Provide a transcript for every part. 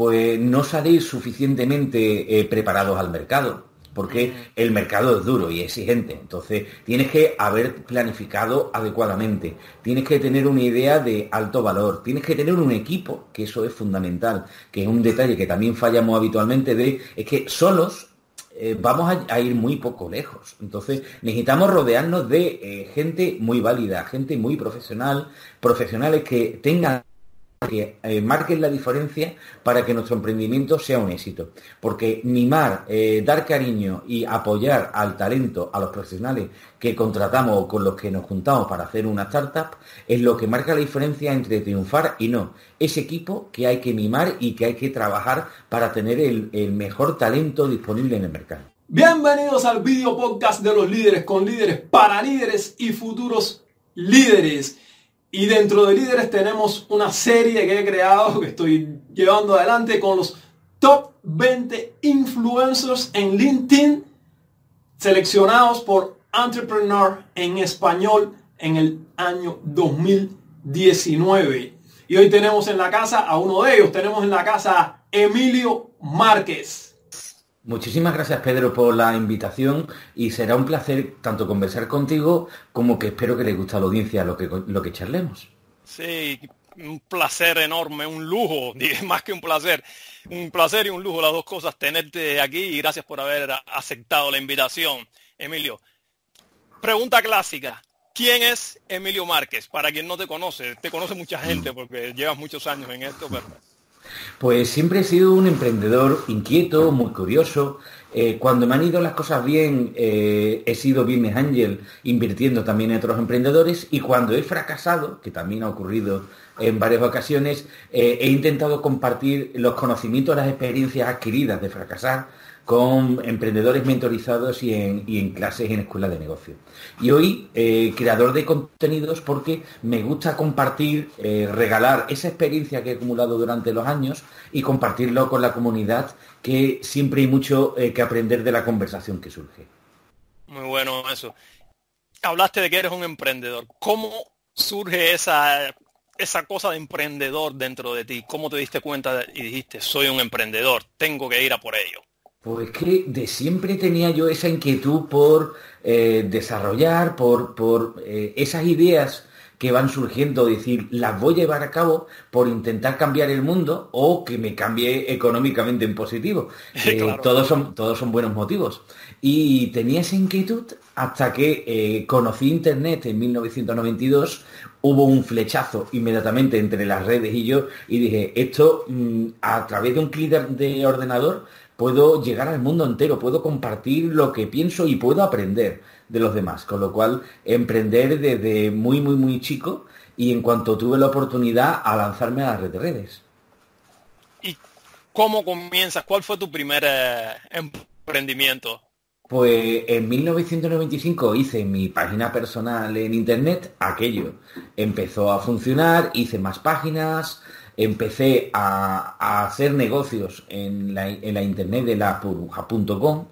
pues no salir suficientemente eh, preparados al mercado porque el mercado es duro y exigente. Entonces, tienes que haber planificado adecuadamente, tienes que tener una idea de alto valor, tienes que tener un equipo, que eso es fundamental, que es un detalle que también fallamos habitualmente de, es que solos eh, vamos a, ir muy poco lejos. Entonces, necesitamos rodearnos de eh, gente muy válida, gente muy profesional, profesionales que tengan que eh, marquen la diferencia para que nuestro emprendimiento sea un éxito. Porque mimar, eh, dar cariño y apoyar al talento, a los profesionales que contratamos o con los que nos juntamos para hacer una startup, es lo que marca la diferencia entre triunfar y no. Ese equipo que hay que mimar y que hay que trabajar para tener el, el mejor talento disponible en el mercado. Bienvenidos al video podcast de los líderes con líderes para líderes y futuros líderes. Y dentro de líderes tenemos una serie que he creado, que estoy llevando adelante con los top 20 influencers en LinkedIn seleccionados por Entrepreneur en español en el año 2019. Y hoy tenemos en la casa a uno de ellos, tenemos en la casa a Emilio Márquez. Muchísimas gracias Pedro por la invitación y será un placer tanto conversar contigo como que espero que le guste a la audiencia lo que, lo que charlemos. Sí, un placer enorme, un lujo, más que un placer, un placer y un lujo, las dos cosas, tenerte aquí y gracias por haber aceptado la invitación. Emilio, pregunta clásica, ¿quién es Emilio Márquez? Para quien no te conoce, te conoce mucha gente porque llevas muchos años en esto, pero pues siempre he sido un emprendedor inquieto, muy curioso. Eh, cuando me han ido las cosas bien, eh, he sido business angel invirtiendo también en otros emprendedores y cuando he fracasado, que también ha ocurrido en varias ocasiones, eh, he intentado compartir los conocimientos, las experiencias adquiridas de fracasar con emprendedores mentorizados y en, clases en escuelas de negocio. Y hoy, eh, creador de contenidos porque me gusta compartir, eh, regalar esa experiencia que he acumulado durante los años y compartirlo con la comunidad, que siempre hay mucho eh, que aprender de la conversación que surge. Muy bueno eso. Hablaste de que eres un emprendedor. ¿Cómo surge esa, esa cosa de emprendedor dentro de ti? ¿Cómo te diste cuenta y dijiste, soy un emprendedor, tengo que ir a por ello? Pues que de siempre tenía yo esa inquietud por eh, desarrollar, por, por eh, esas ideas que van surgiendo, decir, las voy a llevar a cabo por intentar cambiar el mundo o que me cambie económicamente en positivo. Eh, todos, son, todos son buenos motivos. Y tenía esa inquietud hasta que conocí Internet en 1992, hubo un flechazo inmediatamente entre las redes y yo y dije, esto mm, a través de un clic de ordenador puedo llegar al mundo entero, puedo compartir lo que pienso y puedo aprender de los demás. Con lo cual, emprender desde muy, muy, muy chico y en cuanto tuve la oportunidad a lanzarme a la red de redes. ¿Y cómo comienzas? ¿Cuál fue tu primer eh, emprendimiento? Pues en 1995 hice mi página personal en internet, aquello empezó a funcionar, hice más páginas, empecé a, hacer negocios en la, internet de la burbuja.com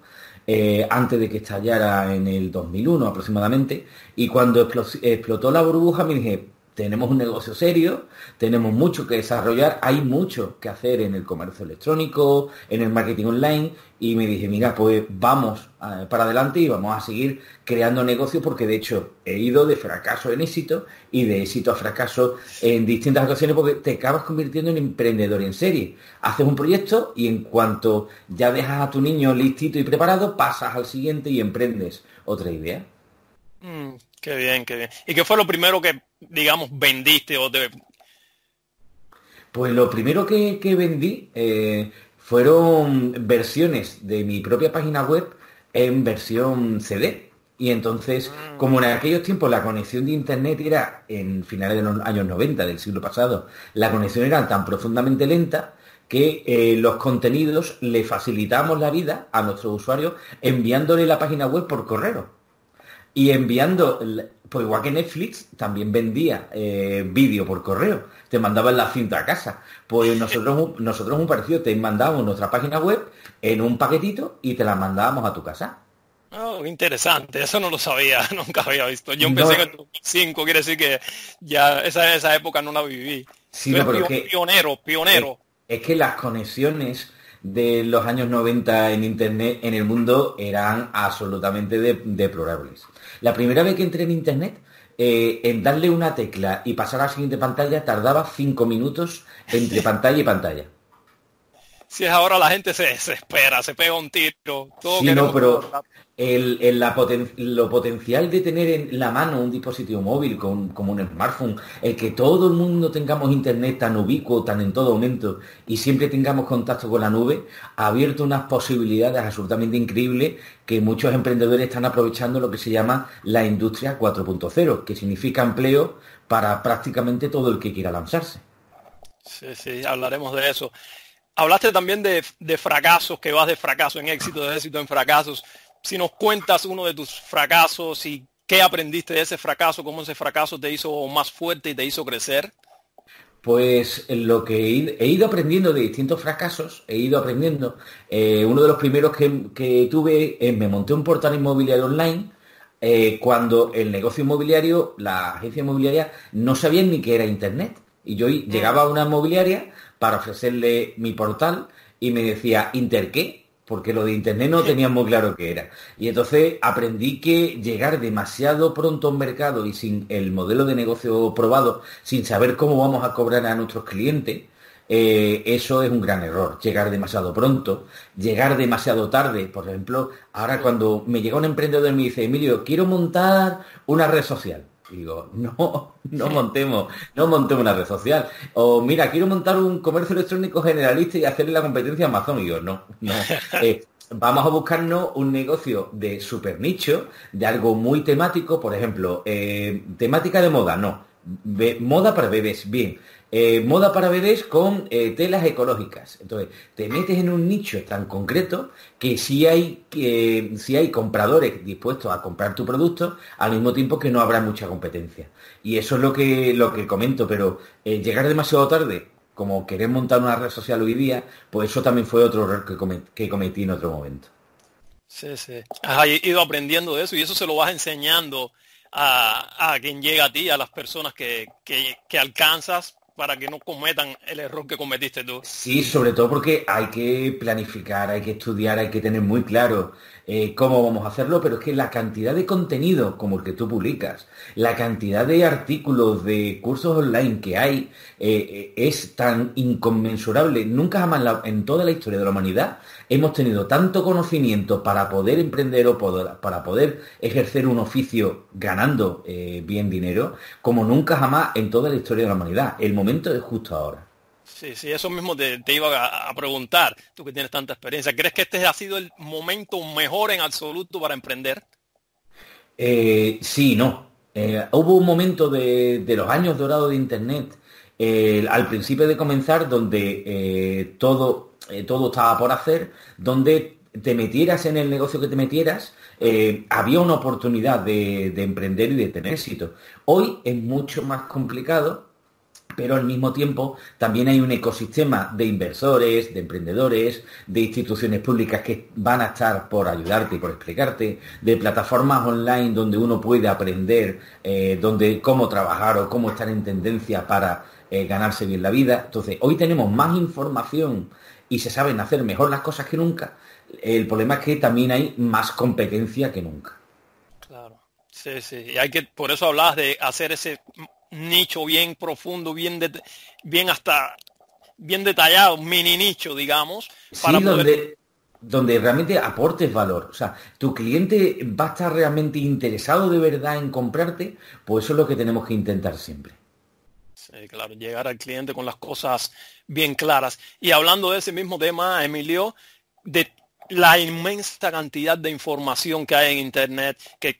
eh, antes de que estallara en el 2001 aproximadamente y cuando explotó la burbuja me dije tenemos un negocio serio, tenemos mucho que desarrollar, hay mucho que hacer en el comercio electrónico, en el marketing online, y me dije, mira, pues vamos eh, para adelante y vamos a seguir creando negocios porque de hecho he ido de fracaso en éxito y de éxito a fracaso en distintas ocasiones porque te acabas convirtiendo en emprendedor en serie. Haces un proyecto y en cuanto ya dejas a tu niño listito y preparado, pasas al siguiente y emprendes otra idea. Mm, qué bien, qué bien. ¿Y qué fue lo primero que digamos, vendiste o te... Pues lo primero que, vendí eh, fueron versiones de mi propia página web en versión CD. Y entonces, mm. como en aquellos tiempos la conexión de Internet era en finales de los años 90 del siglo pasado, la conexión era tan profundamente lenta que eh, los contenidos le facilitamos la vida a nuestros usuarios enviándole la página web por correo y enviando, pues igual que Netflix, también vendía eh, vídeo por correo, te mandaban la cinta a casa. Pues nosotros, nosotros un parecido, te mandábamos nuestra página web en un paquetito y te la mandábamos a tu casa. Oh, interesante, eso no lo sabía, nunca había visto. Yo empecé en el 2005, quiere decir que ya esa, esa época no la viví. Sí, pero pionero, pionero. Es que las conexiones de los años 90 en Internet en el mundo eran absolutamente deplorables. La primera vez que entré en Internet, eh, en darle una tecla y pasar a la siguiente pantalla tardaba cinco minutos entre pantalla y pantalla. Si es ahora la gente se espera, se pega un tiro. Todo sí, no, pero el, lo potencial de tener en la mano un dispositivo móvil como un smartphone, el que todo el mundo tengamos internet tan ubicuo, tan en todo momento y siempre tengamos contacto con la nube, ha abierto unas posibilidades absolutamente increíbles que muchos emprendedores están aprovechando lo que se llama la industria 4.0, que significa empleo para prácticamente todo el que quiera lanzarse. Sí, sí, hablaremos de eso. Hablaste también de, fracasos, que vas de fracaso en éxito, de éxito en fracasos. Si nos cuentas uno de tus fracasos y qué aprendiste de ese fracaso, cómo ese fracaso te hizo más fuerte y te hizo crecer. Pues lo que he ido aprendiendo de distintos fracasos, he ido aprendiendo. Eh, uno de los primeros que, tuve, eh, me monté un portal inmobiliario online eh, cuando el negocio inmobiliario, la agencia inmobiliaria, no sabían ni qué era Internet. Y yo llegaba a una inmobiliaria para ofrecerle mi portal y me decía, ¿Inter qué? Porque lo de Internet no tenía muy claro qué era. Y entonces aprendí que llegar demasiado pronto a un mercado y sin el modelo de negocio probado, sin saber cómo vamos a cobrar a nuestros clientes, eh, eso es un gran error. Llegar demasiado pronto, llegar demasiado tarde. Por ejemplo, ahora cuando me llega un emprendedor y me dice, Emilio, quiero montar una red social digo, no, no montemos, no montemos una red social. O mira, quiero montar un comercio electrónico generalista y hacerle la competencia a Amazon. Y digo, no, no. Eh, vamos a buscarnos un negocio de super nicho, de algo muy temático, por ejemplo, eh, temática de moda, no. Moda para bebés, bien. Eh, moda para bebés con eh, telas ecológicas. Entonces, te metes en un nicho tan concreto que si hay, hay compradores dispuestos a comprar tu producto, al mismo tiempo que no habrá mucha competencia. Y eso es lo que, lo que comento, pero eh, llegar demasiado tarde, como querer montar una red social hoy día, pues eso también fue otro error que, cometí en otro momento. Sí, sí. Has ido aprendiendo de eso y eso se lo vas enseñando a, quien llega a ti, a las personas que, que alcanzas para que no cometan el error que cometiste tú. Sí, sobre todo porque hay que planificar, hay que estudiar, hay que tener muy claro eh, cómo vamos a hacerlo, pero es que la cantidad de contenido como el que tú publicas, la cantidad de artículos, de cursos online que hay, eh, eh, es tan inconmensurable. Nunca jamás en toda la historia de la humanidad hemos tenido tanto conocimiento para poder emprender o para poder ejercer un oficio ganando bien dinero, como nunca jamás en toda la historia de la humanidad. El momento es justo ahora. Sí, sí, eso mismo te, iba a, preguntar, tú que tienes tanta experiencia. ¿Crees que este ha sido el momento mejor en absoluto para emprender? Eh, sí, no. Eh, hubo un momento de, los años dorados de Internet, eh, al principio de comenzar, donde todo, todo estaba por hacer, donde te metieras en el negocio que te metieras, había una oportunidad de, de emprender y de tener éxito. Hoy es mucho más complicado pero al mismo tiempo también hay un ecosistema de inversores, de emprendedores, de instituciones públicas que van a estar por ayudarte y por explicarte, de plataformas online donde uno puede aprender eh, donde cómo trabajar o cómo estar en tendencia para eh, ganarse bien la vida. Entonces, hoy tenemos más información y se saben hacer mejor las cosas que nunca. El problema es que también hay más competencia que nunca. Claro. Sí, sí. Y hay que, por eso hablabas de hacer ese nicho bien profundo, bien, bien hasta bien detallado, mini nicho, digamos, para donde, donde realmente aportes valor. O sea, tu cliente va a estar realmente interesado de verdad en comprarte, pues eso es lo que tenemos que intentar siempre. Sí, claro, llegar al cliente con las cosas bien claras. Y hablando de ese mismo tema, Emilio, de la inmensa cantidad de información que hay en Internet, que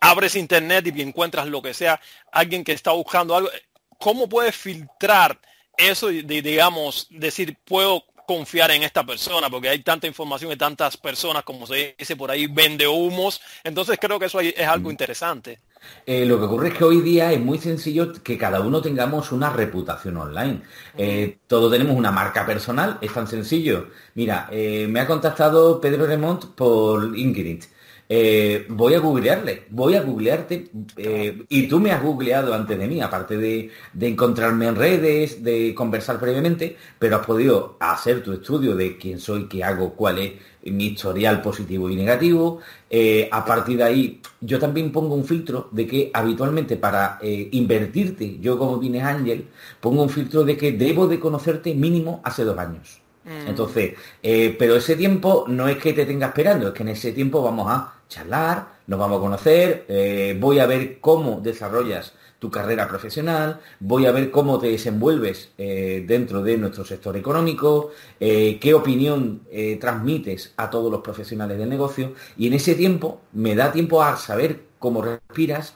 abres internet y encuentras lo que sea, alguien que está buscando algo, ¿cómo puedes filtrar eso y digamos, decir, puedo confiar en esta persona, porque hay tanta información y tantas personas, como se dice por ahí, vende humos. Entonces creo que eso es algo mm. interesante. Eh, lo que ocurre es que hoy día es muy sencillo que cada uno tengamos una reputación online. Eh, todos tenemos una marca personal, es tan sencillo. Mira, eh, me ha contactado Pedro Remont por LinkedIn. Eh, voy a googlearle, voy a googlearte eh, y tú me has googleado antes de mí, aparte de, encontrarme en redes, de conversar previamente, pero has podido hacer tu estudio de quién soy, qué hago, cuál es mi historial positivo y negativo. Eh, a partir de ahí, yo también pongo un filtro de que habitualmente para invertirte, yo como Vines Ángel, pongo un filtro de que debo de conocerte mínimo hace dos años. Mm. Entonces, pero ese tiempo no es que te tenga esperando, es que en ese tiempo vamos a charlar, nos vamos a conocer, eh, voy a ver cómo desarrollas tu carrera profesional, voy a ver cómo te desenvuelves eh, dentro de nuestro sector económico, eh, qué opinión transmites a todos los profesionales del negocio y en ese tiempo me da tiempo a saber cómo respiras,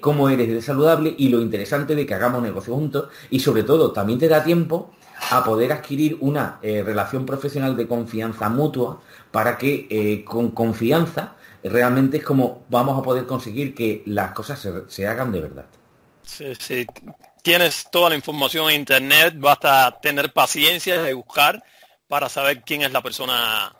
cómo eres de saludable y lo interesante de que hagamos negocio juntos y sobre todo también te da tiempo a poder adquirir una relación profesional de confianza mutua para que con confianza realmente es como vamos a poder conseguir que las cosas se, hagan de verdad. Sí, sí. Tienes toda la información en internet, basta tener paciencia de buscar para saber quién es la persona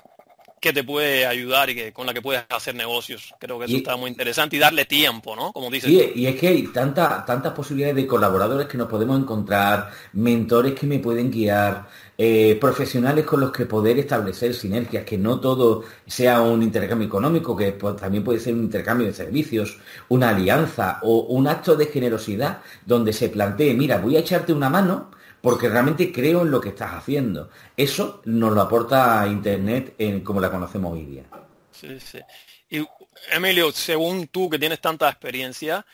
que te puede ayudar y que con la que puedes hacer negocios. Creo que eso está muy interesante y darle tiempo, ¿no? Como dices. Y es que hay tanta, tantas posibilidades de colaboradores que nos podemos encontrar, mentores que me pueden guiar, eh, profesionales con los que poder establecer sinergias, que no todo sea un intercambio económico, que también puede ser un intercambio de servicios, una alianza o un acto de generosidad donde se plantee, mira, voy a echarte una mano porque realmente creo en lo que estás haciendo. Eso nos lo aporta Internet en, como la conocemos hoy día. Sí, sí. Y Emilio, según tú que tienes tanta experiencia,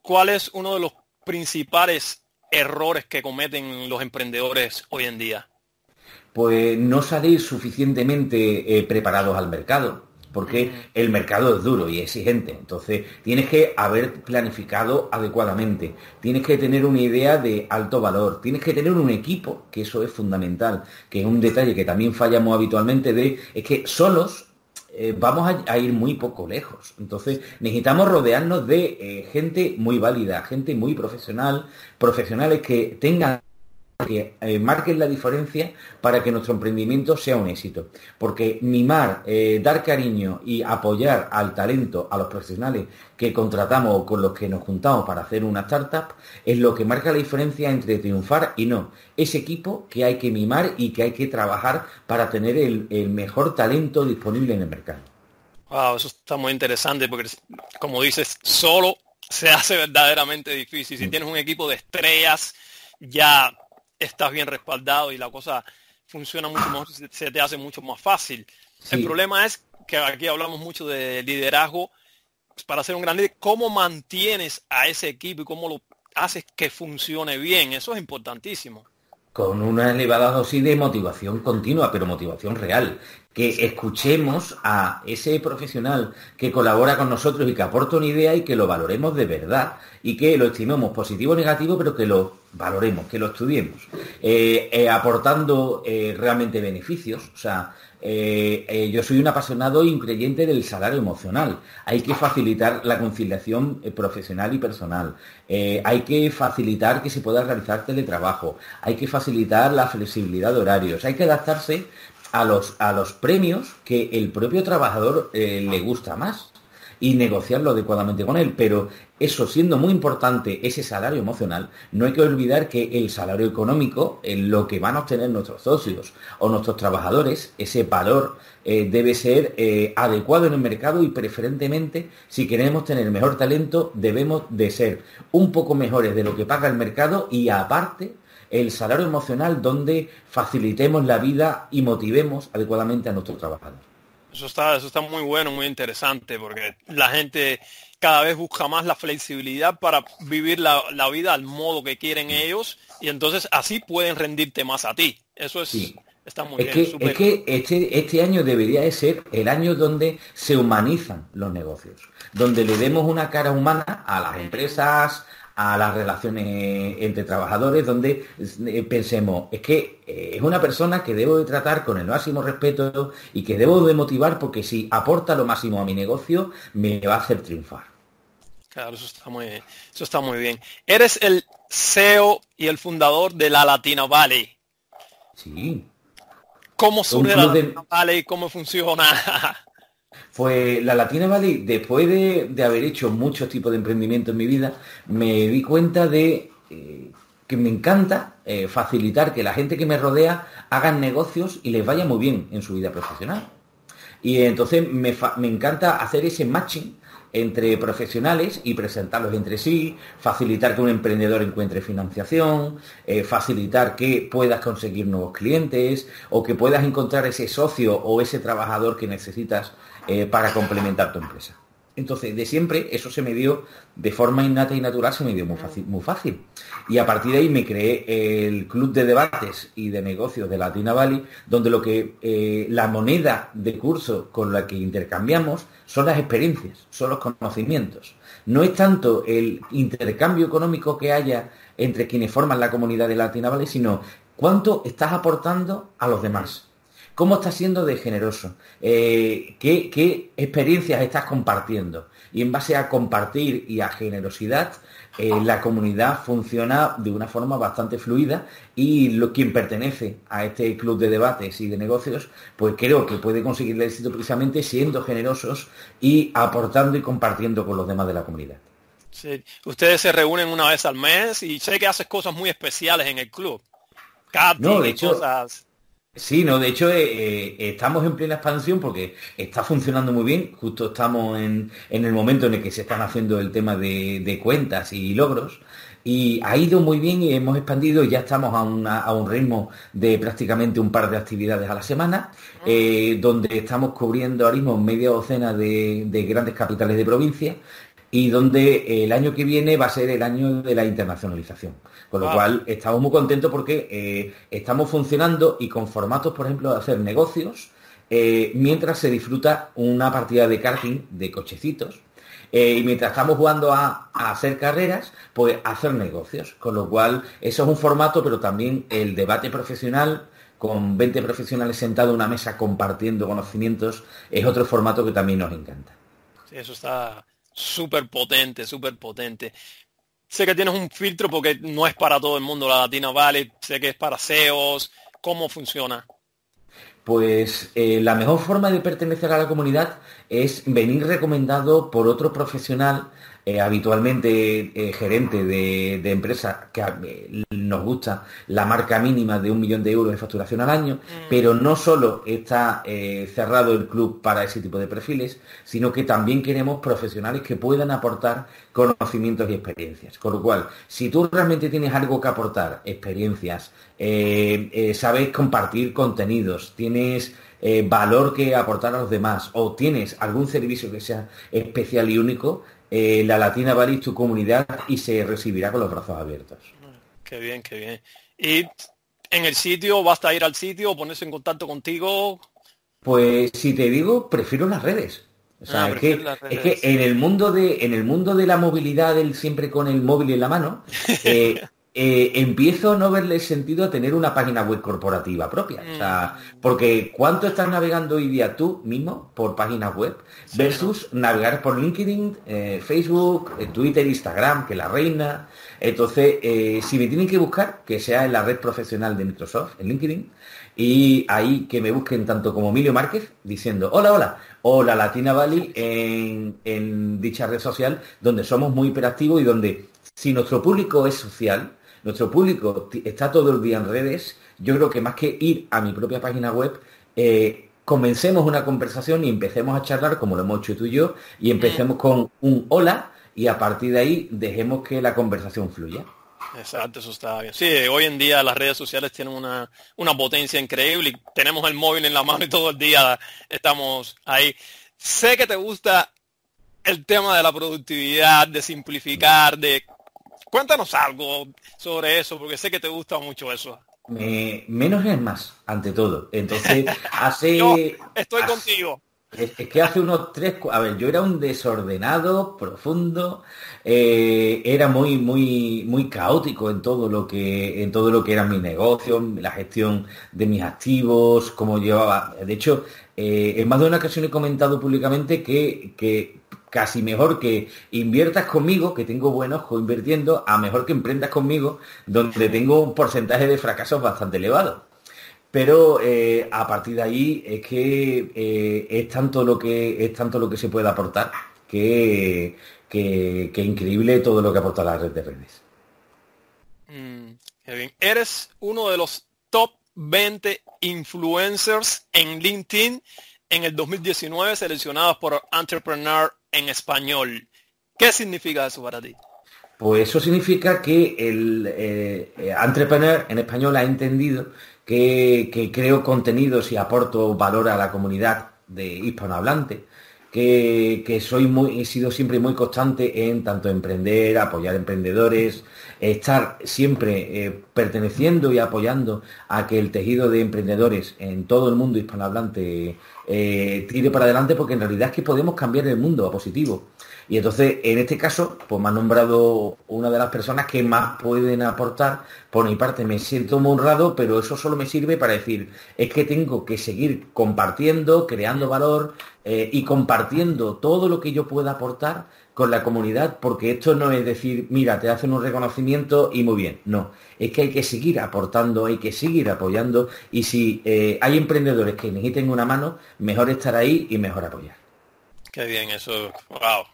¿cuál es uno de los principales errores que cometen los emprendedores hoy en día? Pues no salir suficientemente eh, preparados al mercado porque el mercado es duro y exigente. Entonces, tienes que haber planificado adecuadamente, tienes que tener una idea de alto valor, tienes que tener un equipo, que eso es fundamental, que es un detalle que también fallamos habitualmente de, es que solos eh, vamos a, ir muy poco lejos. Entonces, necesitamos rodearnos de eh, gente muy válida, gente muy profesional, profesionales que tengan que eh, marquen la diferencia para que nuestro emprendimiento sea un éxito. Porque mimar, eh, dar cariño y apoyar al talento, a los profesionales que contratamos o con los que nos juntamos para hacer una startup, es lo que marca la diferencia entre triunfar y no. Ese equipo que hay que mimar y que hay que trabajar para tener el, mejor talento disponible en el mercado. Wow, eso está muy interesante porque, como dices, solo se hace verdaderamente difícil. Si mm. tienes un equipo de estrellas, ya estás bien respaldado y la cosa funciona mucho más, se te hace mucho más fácil. El problema es que aquí hablamos mucho de liderazgo. Pues, para ser un gran líder, ¿cómo mantienes a ese equipo y cómo lo haces que funcione bien? Eso es importantísimo con una elevada dosis de motivación continua, pero motivación real. Que escuchemos a ese profesional que colabora con nosotros y que aporta una idea y que lo valoremos de verdad y que lo estimemos positivo o negativo, pero que lo valoremos, que lo estudiemos, eh, eh, aportando eh, realmente beneficios. O sea, yo soy un apasionado y un creyente del salario emocional. Hay que facilitar la conciliación profesional y personal. hay que facilitar que se pueda realizar teletrabajo. Hay que facilitar la flexibilidad de horarios. Hay que adaptarse a los, a los premios que el propio trabajador le gusta más y negociarlo adecuadamente con él. Pero eso siendo muy importante, ese salario emocional, no hay que olvidar que el salario económico, en lo que van a obtener nuestros socios o nuestros trabajadores, ese valor eh, debe ser eh, adecuado en el mercado y preferentemente, si queremos tener mejor talento, debemos de ser un poco mejores de lo que paga el mercado y aparte el salario emocional donde facilitemos la vida y motivemos adecuadamente a nuestros trabajadores. Eso está, eso está muy bueno, muy interesante, porque la gente cada vez busca más la flexibilidad para vivir la, vida al modo que quieren ellos y entonces así pueden rendirte más a ti. Eso es, está muy bien. Que, es que este, este año debería de ser el año donde se humanizan los negocios, donde le demos una cara humana a las empresas, a las relaciones entre trabajadores, donde eh, pensemos, es que eh, es una persona que debo de tratar con el máximo respeto y que debo de motivar porque si aporta lo máximo a mi negocio, me va a hacer triunfar. Claro, eso está muy, eso está muy bien. Eres el CEO y el fundador de la Latina Valley. Sí. ¿Cómo surge la Latina Valley? ¿Cómo funciona? Pues la Latina Valley, después de, haber hecho muchos tipos de emprendimiento en mi vida, me di cuenta de eh, que me encanta eh, facilitar que la gente que me rodea hagan negocios y les vaya muy bien en su vida profesional. Y entonces me, encanta hacer ese matching entre profesionales y presentarlos entre sí, facilitar que un emprendedor encuentre financiación, eh, facilitar que puedas conseguir nuevos clientes o que puedas encontrar ese socio o ese trabajador que necesitas eh, para complementar tu empresa. Entonces, de siempre, eso se me dio de forma innata y natural, se me dio muy fácil. Muy fácil. Y a partir de ahí me creé el club de debates y de negocios de Latina Valley, donde lo que eh, la moneda de curso con la que intercambiamos son las experiencias, son los conocimientos. No es tanto el intercambio económico que haya entre quienes forman la comunidad de Latina Valley, sino cuánto estás aportando a los demás. ¿Cómo estás siendo de generoso? Eh, ¿qué, experiencias estás compartiendo? Y en base a compartir y a generosidad, eh, la comunidad funciona de una forma bastante fluida y lo, quien pertenece a este club de debates y de negocios, pues creo que puede conseguir el éxito precisamente siendo generosos y aportando y compartiendo con los demás de la comunidad. Sí. Ustedes se reúnen una vez al mes y sé que haces cosas muy especiales en el club. no, de hecho, cosas Sí, no, de hecho eh, eh, estamos en plena expansión porque está funcionando muy bien, justo estamos en, el momento en el que se están haciendo el tema de, cuentas y logros. Y ha ido muy bien y hemos expandido, ya estamos a, un ritmo de prácticamente un par de actividades a la semana, eh, donde estamos cubriendo ahora mismo media docena de, de grandes capitales de provincia y donde el año que viene va a ser el año de la internacionalización. Con lo cual estamos muy contentos porque eh, estamos funcionando y con formatos, por ejemplo, de hacer negocios, eh, mientras se disfruta una partida de karting de cochecitos. Eh, y mientras estamos jugando a, hacer carreras, pues hacer negocios. Con lo cual, eso es un formato, pero también el debate profesional con 20 profesionales sentados en una mesa compartiendo conocimientos es otro formato que también nos encanta. Sí, eso está súper potente, súper potente. Sé que tienes un filtro porque no es para todo el mundo la Latina Valley, sé que es para SEOs. ¿Cómo funciona? Pues eh, la mejor forma de pertenecer a la comunidad es venir recomendado por otro profesional eh, habitualmente eh, gerente de, empresa que nos gusta la marca mínima de un millón de euros de facturación al año, pero no solo está cerrado el club para ese tipo de perfiles, sino que también queremos profesionales que puedan aportar conocimientos y experiencias. Con lo cual, si tú realmente tienes algo que aportar, experiencias, sabes compartir contenidos, tienes valor que aportar a los demás o tienes algún servicio que sea especial y único, eh, la Latina Valley tu comunidad y se recibirá con los brazos abiertos. Qué bien, qué bien. Y en el sitio, basta ir al sitio, o ponerse en contacto contigo. Pues si te digo, prefiero las redes. O sea, ah, es, que, en el mundo de en el mundo de la movilidad, del siempre con el móvil en la mano, eh, eh, empiezo a no verle sentido a tener una página web corporativa propia. O sea, mm. porque ¿cuánto estás navegando hoy día tú mismo por páginas web versus navegar por LinkedIn, eh, Facebook, eh, Twitter, Instagram, que la reina? Entonces, si me tienen que buscar, que sea en la red profesional de Microsoft, en LinkedIn, y ahí que me busquen tanto como Emilio Márquez diciendo hola, hola, o la Latina Valley en, en dicha red social, donde somos muy hiperactivos y donde si nuestro público es social, nuestro público está todo el día en redes, yo creo que más que ir a mi propia página web, eh, comencemos una conversación y empecemos a charlar como lo hemos hecho tú y yo, y empecemos con un hola y a partir de ahí dejemos que la conversación fluya. Exacto, eso está bien. Sí, hoy en día las redes sociales tienen una, una potencia increíble y tenemos el móvil en la mano y todo el día estamos ahí. Sé que te gusta el tema de la productividad, de simplificar, de Cuéntanos algo sobre eso, porque sé que te gusta mucho eso. menos es más, ante todo. Entonces, hace... estoy contigo. Es, que hace unos tres, a ver, yo era un desordenado, profundo, eh, era muy, muy, muy caótico en todo lo que, en todo lo que era mi negocio, la gestión de mis activos, cómo llevaba. De hecho, eh, en más de una ocasión he comentado públicamente que, que casi mejor que inviertas conmigo, que tengo buenos ojo invirtiendo, a mejor que emprendas conmigo, donde tengo un porcentaje de fracasos bastante elevado. pero eh, a partir de ahí es que eh, es tanto lo que es tanto lo que se puede aportar que, que, increíble todo lo que aporta la red de redes. Mm, Eres uno de los top 20 influencers en LinkedIn en el 2019 seleccionados por Entrepreneur en español. ¿Qué significa eso para ti? Pues eso significa que el eh, entrepreneur en español ha entendido que, creo contenidos y aporto valor a la comunidad de hispanohablante, que, que, soy muy, he sido siempre muy constante en tanto emprender, apoyar emprendedores, estar siempre eh, perteneciendo y apoyando a que el tejido de emprendedores en todo el mundo hispanohablante eh, para adelante, porque en realidad es que podemos cambiar el mundo a positivo. Y entonces, en este caso, pues me han nombrado una de las personas que más pueden aportar. Por mi parte, me siento muy honrado, pero eso solo me sirve para decir, es que tengo que seguir compartiendo, creando valor eh, y compartiendo todo lo que yo pueda aportar con la comunidad, porque esto no es decir, mira, te hacen un reconocimiento y muy bien. No, es que hay que seguir aportando, hay que seguir apoyando y si eh, hay emprendedores que necesiten una mano, mejor estar ahí y mejor apoyar. Qué bien, eso, wow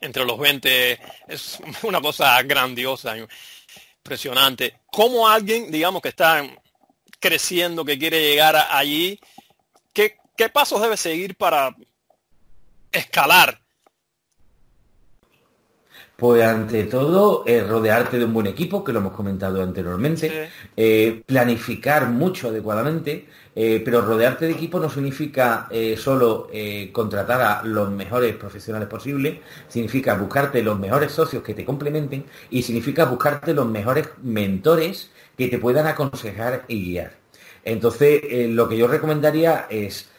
entre los 20 es una cosa grandiosa, impresionante. ¿Cómo alguien, digamos, que está creciendo, que quiere llegar allí, qué, qué pasos debe seguir para escalar pues ante todo, eh, rodearte de un buen equipo, que lo hemos comentado anteriormente, eh, planificar mucho adecuadamente, eh, pero rodearte de equipo no significa solo contratar a los mejores profesionales posibles, significa buscarte los mejores socios que te complementen y significa buscarte los mejores mentores que te puedan aconsejar y guiar. Entonces, lo que yo recomendaría es,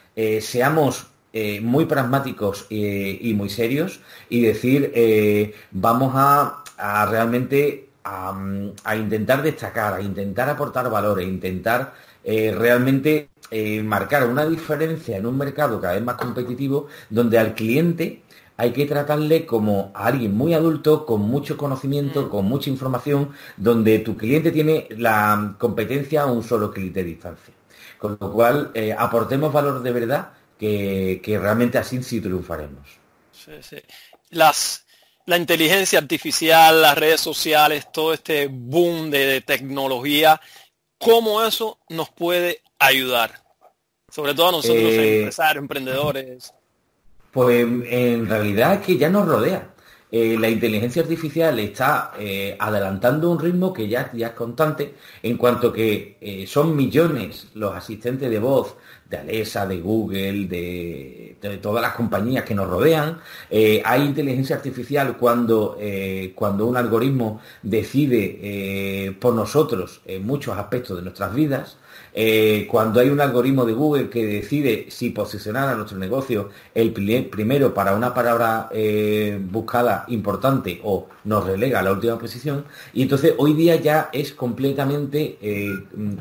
seamos eh, muy pragmáticos eh, y muy serios y decir, eh, vamos a, realmente a, intentar destacar, a intentar aportar valor, a intentar realmente marcar una diferencia en un mercado cada vez más competitivo donde al cliente hay que tratarle como a alguien muy adulto, con mucho conocimiento, mm. con mucha información, donde tu cliente tiene la competencia a un solo clic de distancia. Con lo cual, aportemos valor de verdad que, realmente así sí triunfaremos. Las, la inteligencia artificial, las redes sociales, todo este boom de, tecnología, ¿cómo eso nos puede ayudar? Sobre todo a nosotros, eh, empresarios, emprendedores. Pues en realidad es que ya nos rodea. Eh, la inteligencia artificial está eh, adelantando un ritmo que ya, ya, es constante, en cuanto que son millones los asistentes de voz de Alexa, de Google, de, todas las compañías que nos rodean. Eh, hay inteligencia artificial cuando, eh, cuando un algoritmo decide eh, por nosotros en muchos aspectos de nuestras vidas. Cuando hay un algoritmo de Google que decide si posicionar a nuestro negocio el primero para una palabra buscada importante o nos relega a la última posición, y entonces hoy día ya es completamente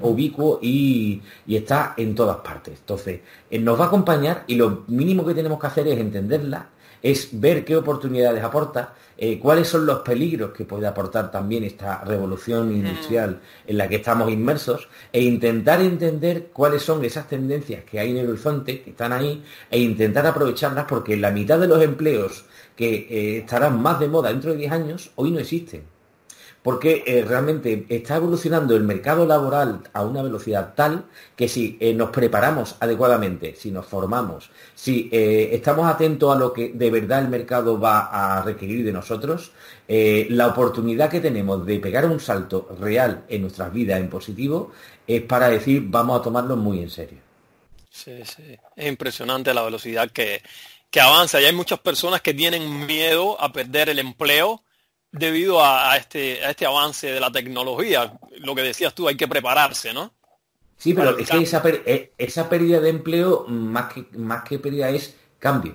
ubicuo y, está en todas partes. Entonces, nos va a acompañar y lo mínimo que tenemos que hacer es entenderla es ver qué oportunidades aporta, eh, cuáles son los peligros que puede aportar también esta revolución industrial en la que estamos inmersos e intentar entender cuáles son esas tendencias que hay en el horizonte, que están ahí, e intentar aprovecharlas porque la mitad de los empleos que eh, estarán más de moda dentro de 10 años hoy no existen porque eh, realmente está evolucionando el mercado laboral a una velocidad tal que si eh, nos preparamos adecuadamente, si nos formamos, si eh, estamos atentos a lo que de verdad el mercado va a requerir de nosotros, la oportunidad que tenemos de pegar un salto real en nuestras vidas en positivo es para decir vamos a tomarlo muy en serio. Sí, sí. Es impresionante la velocidad que, que avanza y hay muchas personas que tienen miedo a perder el empleo debido a, este, a este avance de la tecnología. Lo que decías tú, hay que prepararse, ¿no? Sí, pero es que esa, eh, esa, pérdida de empleo, más que, más que pérdida, es cambio.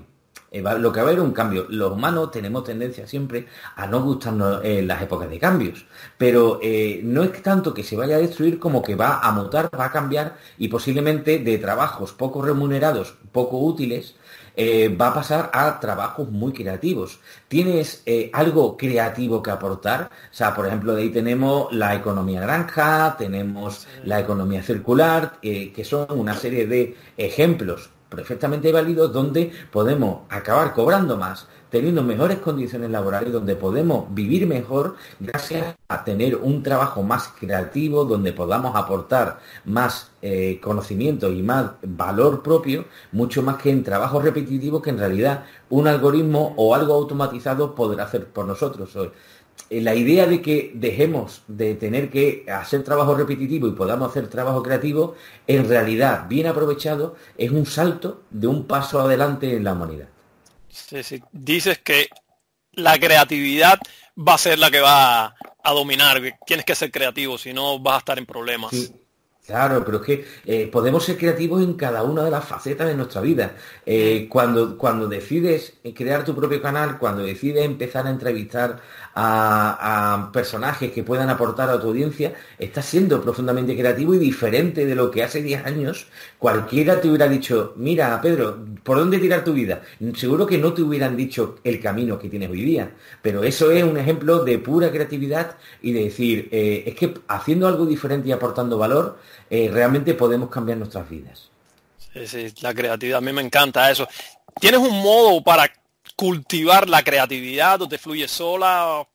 eh, lo que va a haber un cambio. Los humanos tenemos tendencia siempre a no gustarnos en las épocas de cambios, pero eh, no es tanto que se vaya a destruir como que va a mutar, va a cambiar y posiblemente de trabajos poco remunerados, poco útiles, eh, va a pasar a trabajos muy creativos. ¿Tienes algo creativo que aportar? O sea, por ejemplo, de ahí tenemos la economía granja, tenemos la economía circular, que son una serie de ejemplos perfectamente válidos donde podemos acabar cobrando más, teniendo mejores condiciones laborales, donde podemos vivir mejor gracias a tener un trabajo más creativo, donde podamos aportar más eh, conocimiento y más valor propio, mucho más que en trabajos repetitivos que en realidad un algoritmo o algo automatizado podrá hacer por nosotros. Eh, la idea de que dejemos de tener que hacer trabajo repetitivo y podamos hacer trabajo creativo, en realidad, bien aprovechado, es un salto de un paso adelante en la humanidad. Sí, sí. Dices que la creatividad va a ser la que va a dominar. Tienes que ser creativo, si no vas a estar en problemas. Claro, pero es que eh, podemos ser creativos en cada una de las facetas de nuestra vida. Eh, cuando, cuando decides crear tu propio canal, cuando decides empezar a entrevistar a, personajes que puedan aportar a tu audiencia, estás siendo profundamente creativo y diferente de lo que hace 10 años cualquiera te hubiera dicho, mira, Pedro, ¿por dónde tirar tu vida? Seguro que no te hubieran dicho el camino que tienes hoy día, pero eso es un ejemplo de pura creatividad y de decir, eh, es que haciendo algo diferente y aportando valor, eh, realmente podemos cambiar nuestras vidas. Sí, sí, la creatividad, a mí me encanta eso. ¿Tienes un modo para cultivar la creatividad o te fluye sola?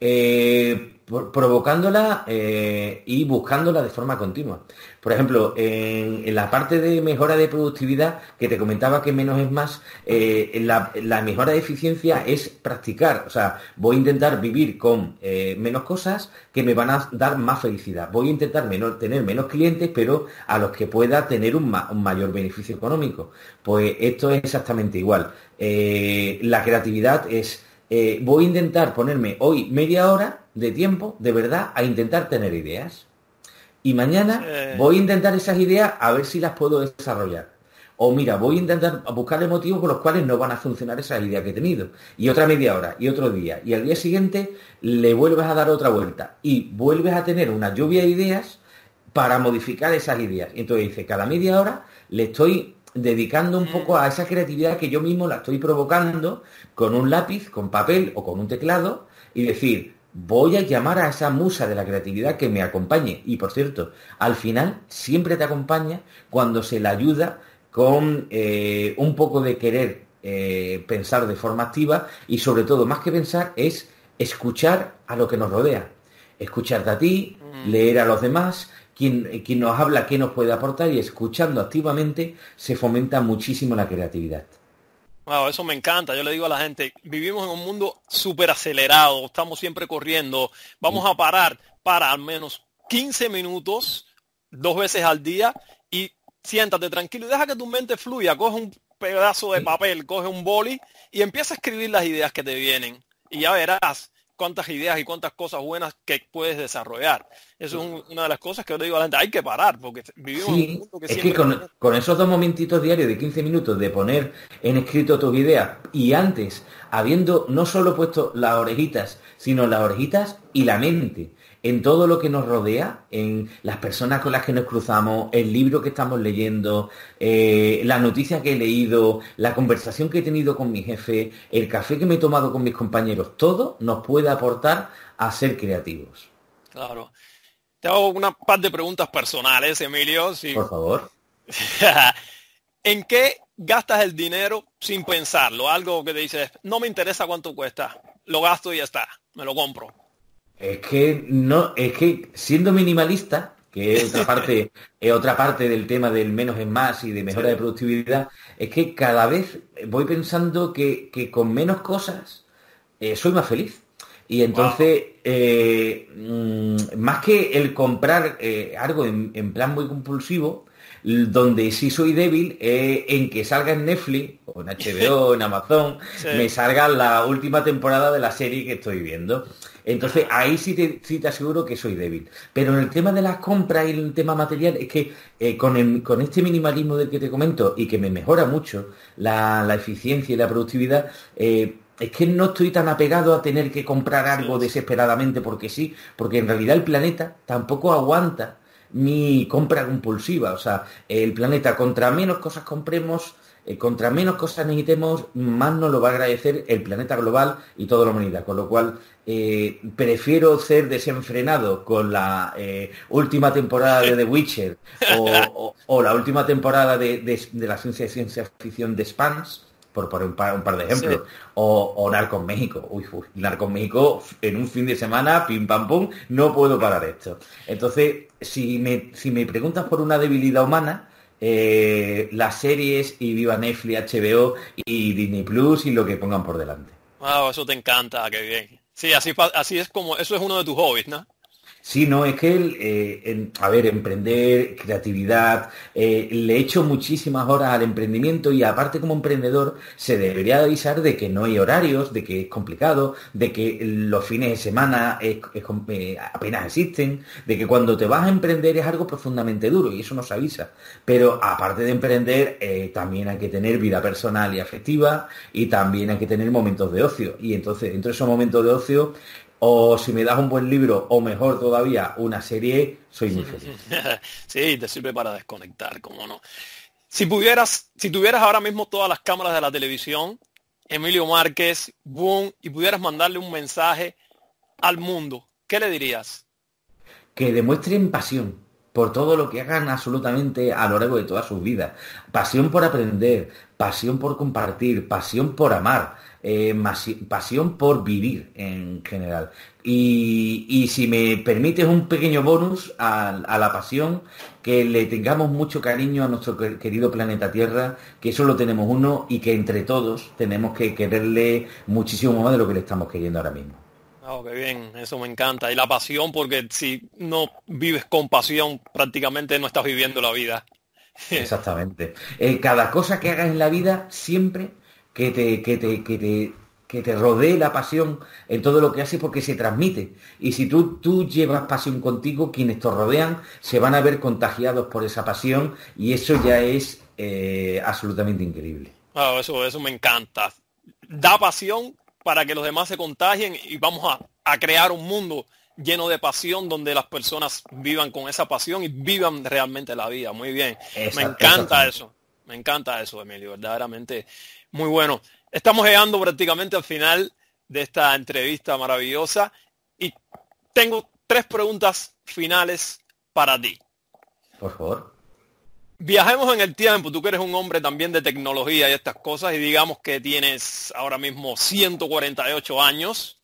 Eh, provocándola eh, y buscándola de forma continua. Por ejemplo, en, la parte de mejora de productividad, que te comentaba que menos es más, eh, la, mejora de eficiencia es practicar. O sea, voy a intentar vivir con menos cosas que me van a dar más felicidad. Voy a intentar tener menos clientes, pero a los que pueda tener un, un mayor beneficio económico. Pues esto es exactamente igual. la creatividad es eh, voy a intentar ponerme hoy media hora de tiempo, de verdad, a intentar tener ideas. Y mañana voy a intentar esas ideas a ver si las puedo desarrollar. O mira, voy a intentar buscar motivos por los cuales no van a funcionar esas ideas que he tenido. Y otra media hora, y otro día. Y al día siguiente le vuelves a dar otra vuelta. Y vuelves a tener una lluvia de ideas para modificar esas ideas. Y entonces dice, cada media hora le estoy dedicando un poco a esa creatividad que yo mismo la estoy provocando con un lápiz, con papel o con un teclado y decir, voy a llamar a esa musa de la creatividad que me acompañe. Y por cierto, al final siempre te acompaña cuando se la ayuda con eh, un poco de querer eh, pensar de forma activa y sobre todo, más que pensar, es escuchar a lo que nos rodea. Escucharte a ti, mm. leer a los demás, quien, nos habla qué nos puede aportar y escuchando activamente se fomenta muchísimo la creatividad. Wow, eso me encanta. Yo le digo a la gente, vivimos en un mundo súper acelerado, estamos siempre corriendo. Vamos a parar para al menos 15 minutos, dos veces al día, y siéntate tranquilo y deja que tu mente fluya. Coge un pedazo de papel, coge un boli y empieza a escribir las ideas que te vienen. Y ya verás cuántas ideas y cuántas cosas buenas que puedes desarrollar. Eso es una de las cosas que yo le digo a la gente, hay que parar, porque vivimos en un mundo que es que con, esos dos momentitos diarios de 15 minutos de poner en escrito tus ideas y antes, habiendo no solo puesto las orejitas, sino las orejitas y la mente en todo lo que nos rodea, en las personas con las que nos cruzamos, el libro que estamos leyendo, eh, la noticia que he leído, la conversación que he tenido con mi jefe, el café que me he tomado con mis compañeros, todo nos puede aportar a ser creativos. Claro. Te hago una par de preguntas personales, Emilio. Por favor. ¿En qué gastas el dinero sin pensarlo? Algo que te dices, no me interesa cuánto cuesta, lo gasto y ya está, me lo compro. Es que no, es que siendo minimalista, que es otra parte, es otra parte del tema del menos es más y de mejora de productividad, es que cada vez voy pensando que, con menos cosas eh, soy más feliz. Y entonces, eh, mm, más que el comprar eh, algo en, plan muy compulsivo, donde sí soy débil en que salga en Netflix en HBO, en Amazon, me salga la última temporada de la serie que estoy viendo. Entonces ahí sí te, sí te aseguro que soy débil. Pero en el tema de las compras y el tema material es que eh, con, con, este minimalismo del que te comento y que me mejora mucho la, eficiencia y la productividad, eh, es que no estoy tan apegado a tener que comprar algo desesperadamente porque sí, porque en realidad el planeta tampoco aguanta mi compra compulsiva. O sea, el planeta, contra menos cosas compremos, eh, contra menos cosas necesitemos, más nos lo va a agradecer el planeta global y toda la humanidad. Con lo cual, eh, prefiero ser desenfrenado con la eh, última temporada de The Witcher o, la última temporada de, la ciencia de ciencia ficción de Spans por poner un par, de ejemplos, o, o Narcos México. Uy, uy, Narcos México en un fin de semana, pim pam pum, no puedo parar esto. Entonces, si me, si me preguntas por una debilidad humana, eh, las series y viva Netflix, HBO y Disney Plus y lo que pongan por delante. Wow, eso te encanta, qué bien. Sí, así, así es como, eso es uno de tus hobbies, ¿no? Sí, no, es que, el, eh, a ver, emprender, creatividad, eh, le echo muchísimas horas al emprendimiento y aparte como emprendedor se debería avisar de que no hay horarios, de que es complicado, de que los fines de semana eh, apenas existen, de que cuando te vas a emprender es algo profundamente duro y eso nos avisa. Pero aparte de emprender, también hay que tener vida personal y afectiva y también hay que tener momentos de ocio. Y entonces, dentro de esos momentos de ocio, o si me das un buen libro, o mejor todavía, una serie, soy muy feliz. sí, te sirve para desconectar, como no. Si pudieras, si tuvieras ahora mismo todas las cámaras de la televisión, Emilio Márquez, boom, y pudieras mandarle un mensaje al mundo, ¿qué le dirías? Que demuestren pasión por todo lo que hagan absolutamente a lo largo de toda sus vidas. Pasión por aprender, pasión por compartir, pasión por amar eh, pasión por vivir en general. Y, si me permites un pequeño bonus a, la pasión, que le tengamos mucho cariño a nuestro querido planeta Tierra, que solo tenemos uno y que entre todos tenemos que quererle muchísimo más de lo que le estamos queriendo ahora mismo. Oh, qué bien, eso me encanta. Y la pasión, porque si no vives con pasión, prácticamente no estás viviendo la vida. Exactamente. Eh, cada cosa que hagas en la vida siempre que te, que te, que te, que te rodee la pasión en todo lo que haces porque se transmite. Y si tú, tú llevas pasión contigo, quienes te rodean se van a ver contagiados por esa pasión y eso ya es eh, absolutamente increíble. eso, eso me encanta. Da pasión para que los demás se contagien y vamos a, a crear un mundo lleno de pasión donde las personas vivan con esa pasión y vivan realmente la vida. Muy bien. me encanta eso. Me encanta eso, Emilio. Verdaderamente muy bueno. Estamos llegando prácticamente al final de esta entrevista maravillosa y tengo tres preguntas finales para ti. Por favor. Viajemos en el tiempo, tú que eres un hombre también de tecnología y estas cosas y digamos que tienes ahora mismo 148 años,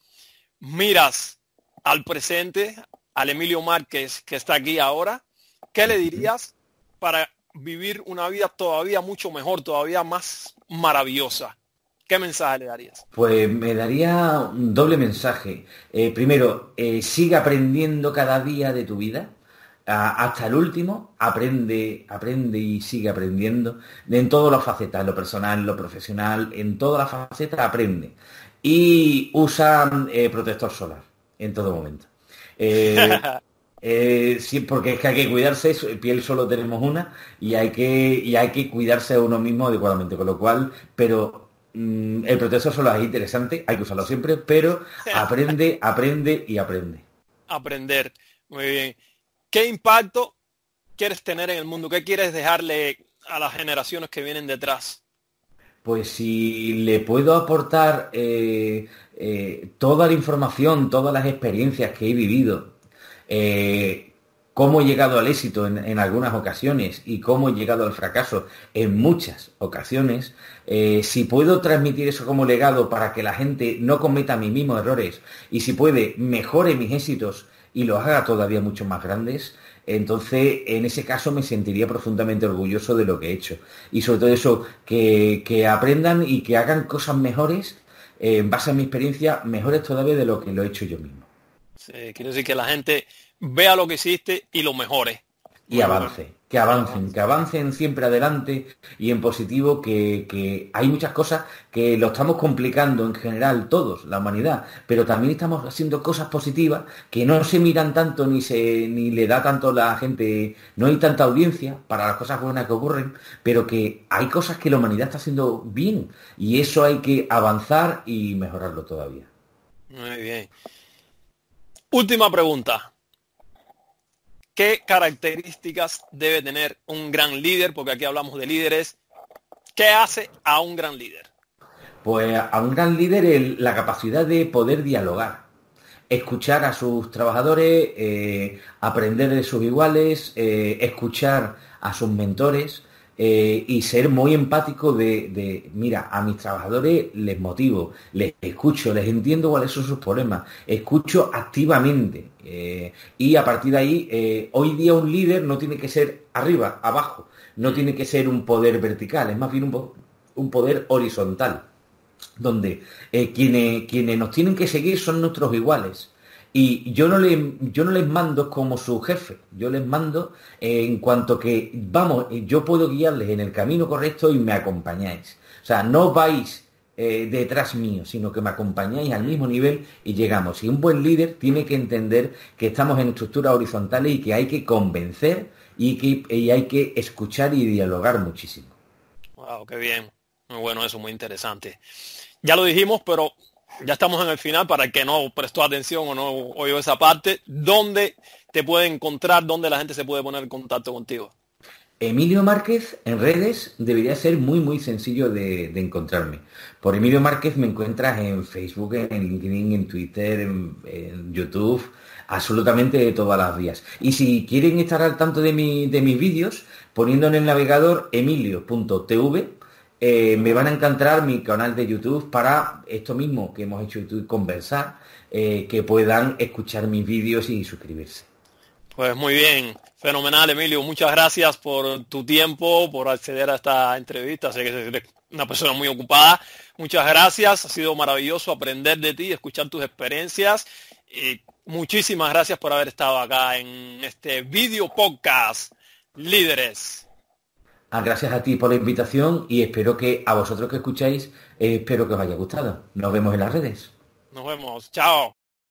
miras al presente, al Emilio Márquez que está aquí ahora, ¿qué le dirías para vivir una vida todavía mucho mejor, todavía más maravillosa. ¿Qué mensaje le darías? Pues me daría un doble mensaje. Eh, primero, eh, sigue aprendiendo cada día de tu vida. Hasta el último, aprende, aprende y sigue aprendiendo en todas las facetas, en lo personal, en lo profesional, en todas las facetas aprende. Y usa eh, protector solar en todo momento. Eh, sí, porque es que hay que cuidarse, piel solo tenemos una y hay que, y hay que cuidarse a uno mismo adecuadamente, con lo cual, pero mm, el protector solo es interesante, hay que usarlo siempre, pero aprende, aprende y aprende. Aprender, muy bien. ¿Qué impacto quieres tener en el mundo? ¿Qué quieres dejarle a las generaciones que vienen detrás? Pues si le puedo aportar eh, eh, toda la información, todas las experiencias que he vivido, eh, cómo he llegado al éxito en, algunas ocasiones y cómo he llegado al fracaso en muchas ocasiones, si puedo transmitir eso como legado para que la gente no cometa mis mismos errores y si puede mejore mis éxitos y los haga todavía mucho más grandes, entonces en ese caso me sentiría profundamente orgulloso de lo que he hecho. Y sobre todo eso, que, aprendan y que hagan cosas mejores eh, en base a mi experiencia, mejores todavía de lo que lo he hecho yo mismo. Sí, quiero decir que la gente vea lo que hiciste y lo mejore. Y avance, que avancen, que avancen siempre adelante y en positivo, que, hay muchas cosas que lo estamos complicando en general todos, la humanidad, pero también estamos haciendo cosas positivas que no se miran tanto ni se ni le da tanto la gente, no hay tanta audiencia para las cosas buenas que ocurren, pero que hay cosas que la humanidad está haciendo bien y eso hay que avanzar y mejorarlo todavía. Muy bien. Última pregunta. ¿Qué características debe tener un gran líder? Porque aquí hablamos de líderes. ¿Qué hace a un gran líder? Pues a un gran líder la capacidad de poder dialogar, escuchar a sus trabajadores, eh, aprender de sus iguales, eh, escuchar a sus mentores, eh, y ser muy empático de, mira, a mis trabajadores les motivo, les escucho, les entiendo cuáles son sus problemas, escucho activamente. Eh, y a partir de ahí, eh, hoy día un líder no tiene que ser arriba, abajo, no tiene que ser un poder vertical, es más bien un, un poder horizontal, donde quienes, quienes nos tienen que seguir son nuestros iguales. Y yo no, le, yo no les mando como su jefe, yo les mando en cuanto que, vamos, yo puedo guiarles en el camino correcto y me acompañáis. O sea, no vais eh, detrás mío, sino que me acompañáis al mismo nivel y llegamos. Y un buen líder tiene que entender que estamos en estructuras horizontales y que hay que convencer y que y hay que escuchar y dialogar muchísimo. Wow, qué bien. Muy bueno eso, muy interesante. Ya lo dijimos, pero ya estamos en el final para el que no prestó atención o no oyó esa parte. ¿Dónde te puede encontrar? ¿Dónde la gente se puede poner en contacto contigo? Emilio Márquez en redes debería ser muy muy sencillo de, encontrarme. Por Emilio Márquez me encuentras en Facebook, en LinkedIn, en Twitter, en, YouTube, absolutamente de todas las vías. Y si quieren estar al tanto de, de mis vídeos, poniendo en el navegador emilio.tv, eh, me van a encontrar mi canal de YouTube para esto mismo que hemos hecho y conversar, eh, que puedan escuchar mis vídeos y suscribirse. Pues muy bien, fenomenal Emilio, muchas gracias por tu tiempo, por acceder a esta entrevista, sé que eres una persona muy ocupada, muchas gracias, ha sido maravilloso aprender de ti, escuchar tus experiencias y muchísimas gracias por haber estado acá en este video podcast Líderes. Ah, gracias a ti por la invitación y espero que a vosotros que escucháis, eh, espero que os haya gustado. Nos vemos en las redes. Nos vemos. Chao.